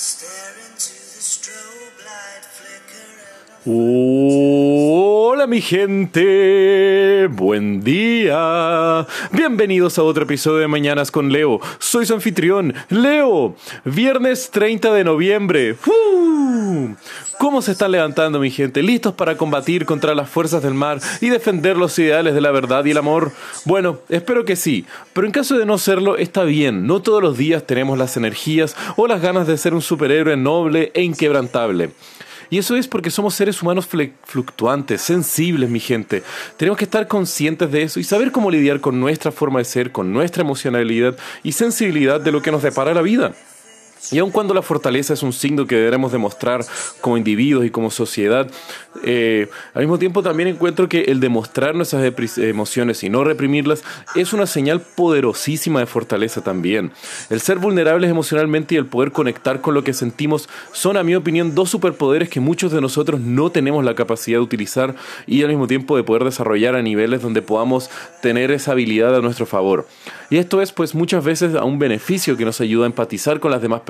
Stare into the strobe light flicker. Ooh. Mi gente, buen día. Bienvenidos a otro episodio de Mañanas con Leo. Soy su anfitrión, Leo. Viernes 30 de noviembre. ¿Cómo se están levantando mi gente? ¿Listos para combatir contra las fuerzas del mar y defender los ideales de la verdad y el amor? Bueno, espero que sí, pero en caso de no serlo, está bien. No todos los días tenemos las energías o las ganas de ser un superhéroe noble e inquebrantable. Y eso es porque somos seres humanos fluctuantes, sensibles, mi gente. Tenemos que estar conscientes de eso y saber cómo lidiar con nuestra forma de ser, con nuestra emocionalidad y sensibilidad de lo que nos depara la vida. Y aun cuando la fortaleza es un signo que debemos demostrar como individuos y como sociedad, eh, al mismo tiempo también encuentro que el demostrar nuestras emociones y no reprimirlas es una señal poderosísima de fortaleza también. El ser vulnerables emocionalmente y el poder conectar con lo que sentimos son, a mi opinión, dos superpoderes que muchos de nosotros no tenemos la capacidad de utilizar y al mismo tiempo de poder desarrollar a niveles donde podamos tener esa habilidad a nuestro favor. Y esto es pues muchas veces a un beneficio que nos ayuda a empatizar con las demás personas.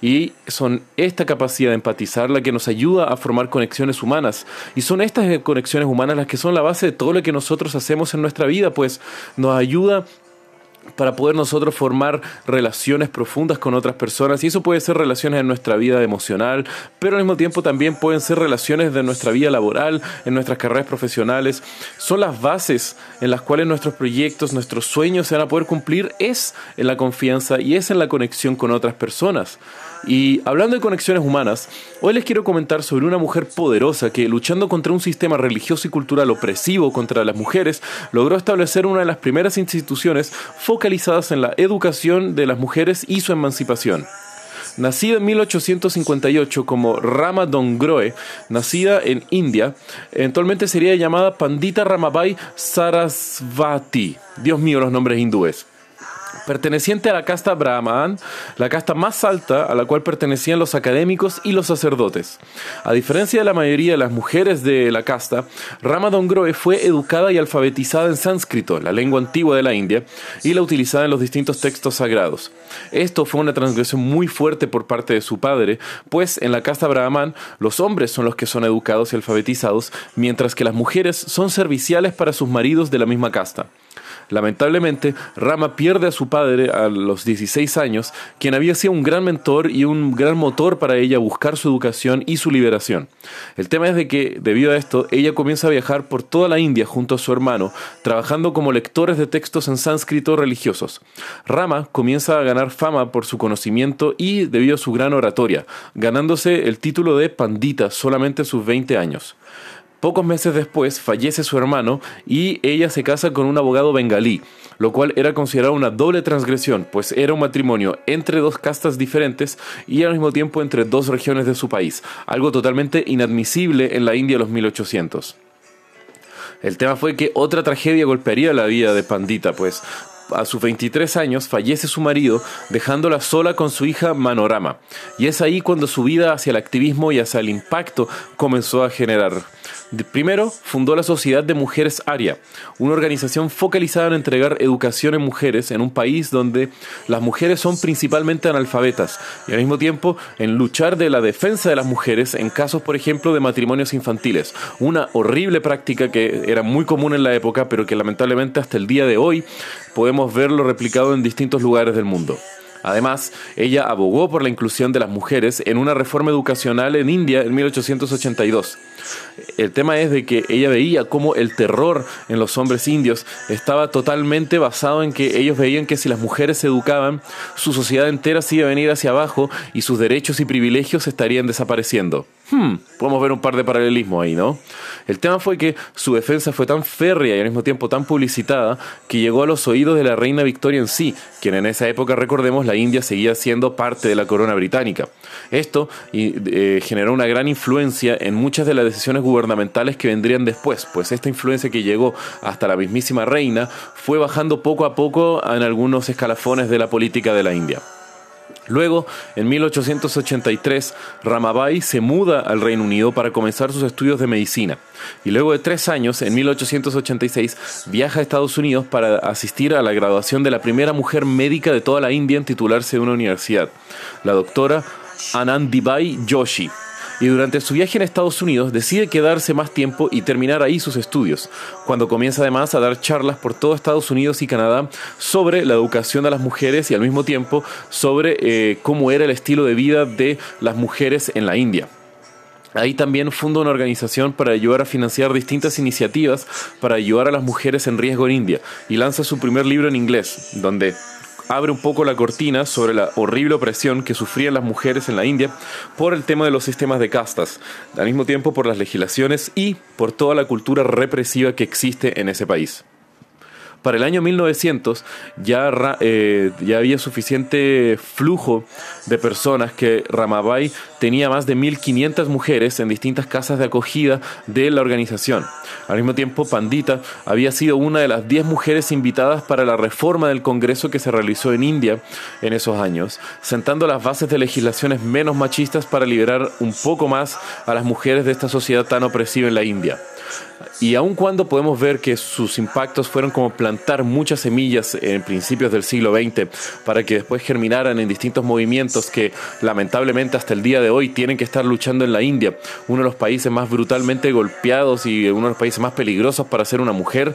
Y son esta capacidad de empatizar la que nos ayuda a formar conexiones humanas. Y son estas conexiones humanas las que son la base de todo lo que nosotros hacemos en nuestra vida, pues nos ayuda para poder nosotros formar relaciones profundas con otras personas y eso puede ser relaciones en nuestra vida emocional, pero al mismo tiempo también pueden ser relaciones de nuestra vida laboral, en nuestras carreras profesionales. Son las bases en las cuales nuestros proyectos, nuestros sueños se van a poder cumplir es en la confianza y es en la conexión con otras personas. Y hablando de conexiones humanas, hoy les quiero comentar sobre una mujer poderosa que, luchando contra un sistema religioso y cultural opresivo contra las mujeres, logró establecer una de las primeras instituciones focalizadas en la educación de las mujeres y su emancipación. Nacida en 1858 como Rama Dongroe, nacida en India, eventualmente sería llamada Pandita Ramabai Sarasvati. Dios mío, los nombres hindúes perteneciente a la casta Brahman, la casta más alta a la cual pertenecían los académicos y los sacerdotes. A diferencia de la mayoría de las mujeres de la casta, Rama Dongroe fue educada y alfabetizada en sánscrito, la lengua antigua de la India, y la utilizada en los distintos textos sagrados. Esto fue una transgresión muy fuerte por parte de su padre, pues en la casta Brahman los hombres son los que son educados y alfabetizados, mientras que las mujeres son serviciales para sus maridos de la misma casta. Lamentablemente, Rama pierde a su padre a los 16 años, quien había sido un gran mentor y un gran motor para ella buscar su educación y su liberación. El tema es de que, debido a esto, ella comienza a viajar por toda la India junto a su hermano, trabajando como lectores de textos en sánscrito religiosos. Rama comienza a ganar fama por su conocimiento y debido a su gran oratoria, ganándose el título de pandita solamente a sus 20 años. Pocos meses después fallece su hermano y ella se casa con un abogado bengalí, lo cual era considerado una doble transgresión, pues era un matrimonio entre dos castas diferentes y al mismo tiempo entre dos regiones de su país, algo totalmente inadmisible en la India de los 1800. El tema fue que otra tragedia golpearía la vida de Pandita, pues a sus 23 años fallece su marido, dejándola sola con su hija Manorama. Y es ahí cuando su vida hacia el activismo y hacia el impacto comenzó a generar. Primero, fundó la Sociedad de Mujeres Aria, una organización focalizada en entregar educación en mujeres en un país donde las mujeres son principalmente analfabetas y al mismo tiempo en luchar de la defensa de las mujeres en casos, por ejemplo, de matrimonios infantiles, una horrible práctica que era muy común en la época, pero que lamentablemente hasta el día de hoy podemos verlo replicado en distintos lugares del mundo. Además, ella abogó por la inclusión de las mujeres en una reforma educacional en India en 1882. El tema es de que ella veía cómo el terror en los hombres indios estaba totalmente basado en que ellos veían que si las mujeres se educaban, su sociedad entera se iba a venir hacia abajo y sus derechos y privilegios estarían desapareciendo. Hmm, podemos ver un par de paralelismos ahí, ¿no? El tema fue que su defensa fue tan férrea y al mismo tiempo tan publicitada que llegó a los oídos de la reina Victoria en sí, quien en esa época, recordemos, la India seguía siendo parte de la corona británica. Esto eh, generó una gran influencia en muchas de las decisiones gubernamentales que vendrían después, pues esta influencia que llegó hasta la mismísima reina fue bajando poco a poco en algunos escalafones de la política de la India. Luego, en 1883, Ramabai se muda al Reino Unido para comenzar sus estudios de medicina. Y luego de tres años, en 1886, viaja a Estados Unidos para asistir a la graduación de la primera mujer médica de toda la India en titularse de una universidad, la doctora Anandibai Joshi y durante su viaje en Estados Unidos decide quedarse más tiempo y terminar ahí sus estudios, cuando comienza además a dar charlas por todo Estados Unidos y Canadá sobre la educación de las mujeres y al mismo tiempo sobre eh, cómo era el estilo de vida de las mujeres en la India. Ahí también funda una organización para ayudar a financiar distintas iniciativas para ayudar a las mujeres en riesgo en India y lanza su primer libro en inglés, donde abre un poco la cortina sobre la horrible opresión que sufrían las mujeres en la India por el tema de los sistemas de castas, al mismo tiempo por las legislaciones y por toda la cultura represiva que existe en ese país. Para el año 1900 ya, eh, ya había suficiente flujo de personas que Ramabai tenía más de 1.500 mujeres en distintas casas de acogida de la organización. Al mismo tiempo, Pandita había sido una de las 10 mujeres invitadas para la reforma del Congreso que se realizó en India en esos años, sentando las bases de legislaciones menos machistas para liberar un poco más a las mujeres de esta sociedad tan opresiva en la India. Y aun cuando podemos ver que sus impactos fueron como plantar muchas semillas en principios del siglo XX para que después germinaran en distintos movimientos que lamentablemente hasta el día de hoy tienen que estar luchando en la India, uno de los países más brutalmente golpeados y uno de los países más peligrosos para ser una mujer,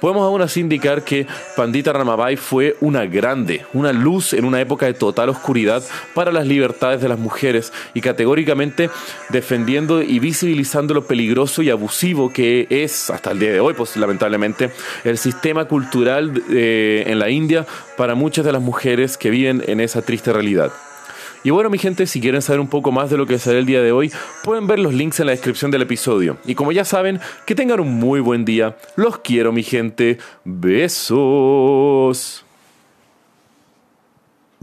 podemos aún así indicar que Pandita Ramabai fue una grande, una luz en una época de total oscuridad para las libertades de las mujeres y categóricamente defendiendo y visibilizando lo peligroso y abusivo es hasta el día de hoy, pues lamentablemente, el sistema cultural eh, en la India para muchas de las mujeres que viven en esa triste realidad. Y bueno, mi gente, si quieren saber un poco más de lo que será el día de hoy, pueden ver los links en la descripción del episodio. Y como ya saben, que tengan un muy buen día. Los quiero, mi gente. Besos.